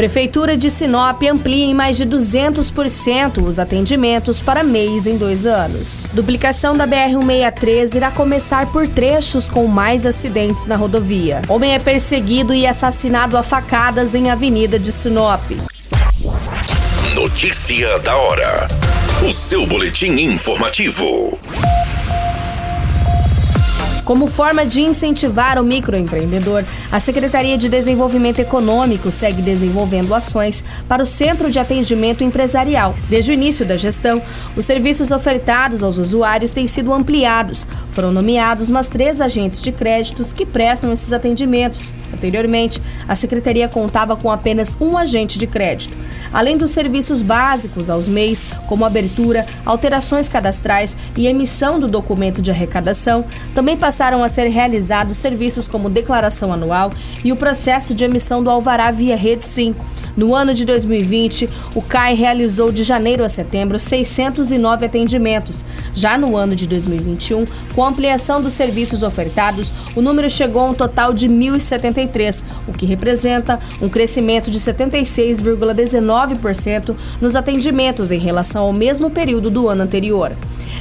Prefeitura de Sinop amplia em mais de 200% os atendimentos para mês em dois anos. Duplicação da BR-163 irá começar por trechos com mais acidentes na rodovia. Homem é perseguido e assassinado a facadas em Avenida de Sinop. Notícia da hora. O seu boletim informativo. Como forma de incentivar o microempreendedor, a Secretaria de Desenvolvimento Econômico segue desenvolvendo ações para o Centro de Atendimento Empresarial. Desde o início da gestão, os serviços ofertados aos usuários têm sido ampliados. Foram nomeados mais três agentes de créditos que prestam esses atendimentos. Anteriormente, a Secretaria contava com apenas um agente de crédito. Além dos serviços básicos aos MEIs, como abertura, alterações cadastrais e emissão do documento de arrecadação, também passaram passaram a ser realizados serviços como declaração anual e o processo de emissão do alvará via Rede Sim. No ano de 2020, o CAI realizou de janeiro a setembro 609 atendimentos. Já no ano de 2021, com a ampliação dos serviços ofertados, o número chegou a um total de 1.073, o que representa um crescimento de 76,19% nos atendimentos em relação ao mesmo período do ano anterior.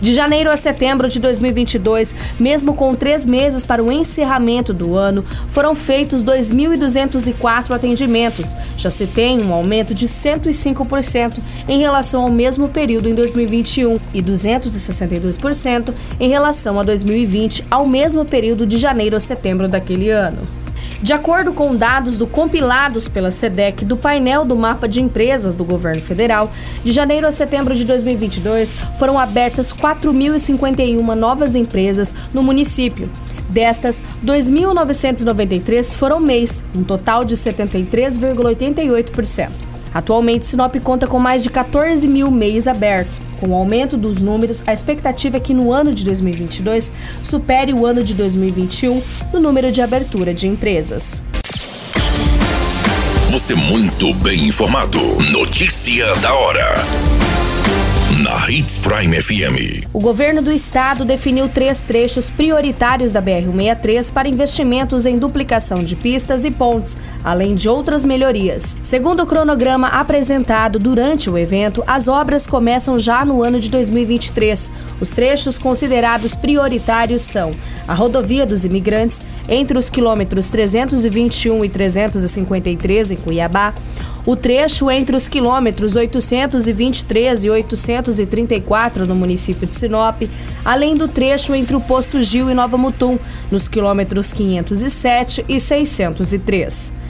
De janeiro a setembro de 2022, mesmo com três meses para o encerramento do ano, foram feitos 2.204 atendimentos. Já se tem um aumento de 105% em relação ao mesmo período em 2021 e 262% em relação a 2020, ao mesmo período de janeiro a setembro daquele ano. De acordo com dados do compilados pela SEDEC do painel do mapa de empresas do governo federal, de janeiro a setembro de 2022 foram abertas 4.051 novas empresas no município. Destas, 2.993 foram MEIs, um total de 73,88%. Atualmente, Sinop conta com mais de 14 mil MEIs abertos. Com o aumento dos números, a expectativa é que no ano de 2022 supere o ano de 2021 no número de abertura de empresas. Você muito bem informado. Notícia da hora na Hits Prime FM. O governo do estado definiu três trechos prioritários da BR-163 para investimentos em duplicação de pistas e pontes, além de outras melhorias. Segundo o cronograma apresentado durante o evento, as obras começam já no ano de 2023. Os trechos considerados prioritários são a rodovia dos imigrantes, entre os quilômetros 321 e 353 em Cuiabá, o trecho entre os quilômetros 823 e 834 no município de Sinop, além do trecho entre o posto Gil e Nova Mutum, nos quilômetros 507 e 603.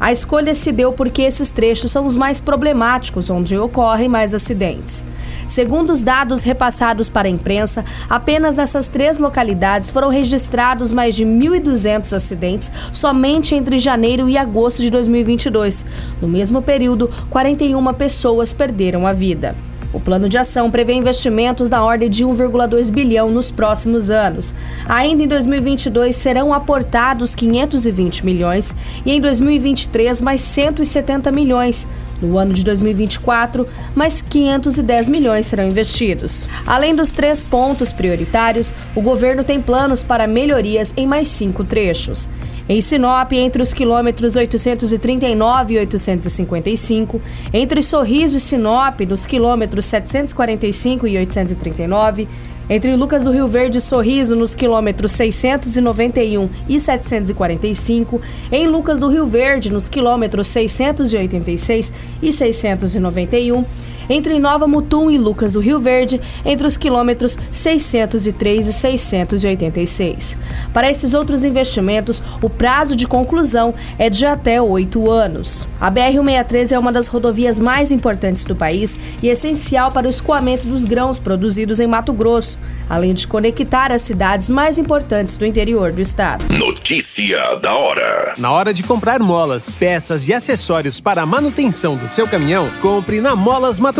A escolha se deu porque esses trechos são os mais problemáticos, onde ocorrem mais acidentes. Segundo os dados repassados para a imprensa, apenas nessas três localidades foram registrados mais de 1.200 acidentes somente entre janeiro e agosto de 2022. No mesmo período, 41 pessoas perderam a vida. O plano de ação prevê investimentos da ordem de 1,2 bilhão nos próximos anos. Ainda em 2022 serão aportados 520 milhões e em 2023 mais 170 milhões. No ano de 2024, mais 510 milhões serão investidos. Além dos três pontos prioritários, o governo tem planos para melhorias em mais cinco trechos. Em Sinop, entre os quilômetros 839 e 855, entre Sorriso e Sinop, nos quilômetros 745 e 839, entre Lucas do Rio Verde e Sorriso, nos quilômetros 691 e 745, em Lucas do Rio Verde, nos quilômetros 686 e 691, entre Nova Mutum e Lucas do Rio Verde, entre os quilômetros 603 e 686. Para esses outros investimentos, o prazo de conclusão é de até oito anos. A BR-163 é uma das rodovias mais importantes do país e essencial para o escoamento dos grãos produzidos em Mato Grosso, além de conectar as cidades mais importantes do interior do estado. Notícia da hora. Na hora de comprar molas, peças e acessórios para a manutenção do seu caminhão, compre na Molas Mato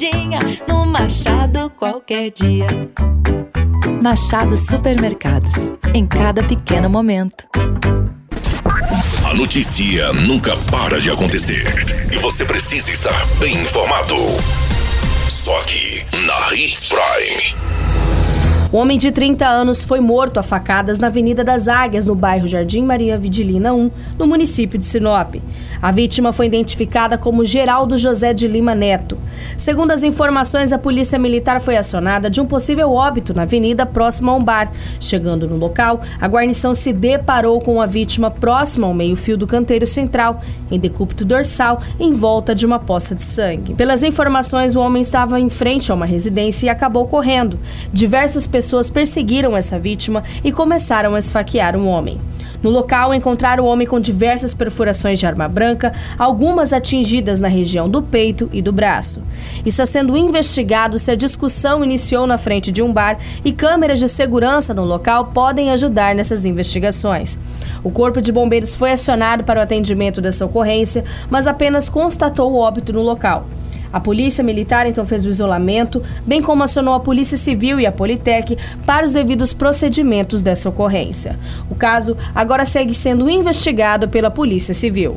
passadinha no Machado qualquer dia. Machado Supermercados. Em cada pequeno momento. A notícia nunca para de acontecer. E você precisa estar bem informado. Só aqui, na Hits Prime. O homem de 30 anos foi morto a facadas na Avenida das Águias, no bairro Jardim Maria Vidilina 1, no município de Sinop. A vítima foi identificada como Geraldo José de Lima Neto. Segundo as informações, a polícia militar foi acionada de um possível óbito na avenida próxima a um bar. Chegando no local, a guarnição se deparou com a vítima próxima ao meio-fio do canteiro central, em decúbito dorsal, em volta de uma poça de sangue. Pelas informações, o homem estava em frente a uma residência e acabou correndo. Diversas pessoas perseguiram essa vítima e começaram a esfaquear o um homem. No local, encontraram o homem com diversas perfurações de arma branca, algumas atingidas na região do peito e do braço. Está sendo investigado se a discussão iniciou na frente de um bar e câmeras de segurança no local podem ajudar nessas investigações. O Corpo de Bombeiros foi acionado para o atendimento dessa ocorrência, mas apenas constatou o óbito no local. A Polícia Militar então fez o isolamento, bem como acionou a Polícia Civil e a Politec para os devidos procedimentos dessa ocorrência. O caso agora segue sendo investigado pela Polícia Civil.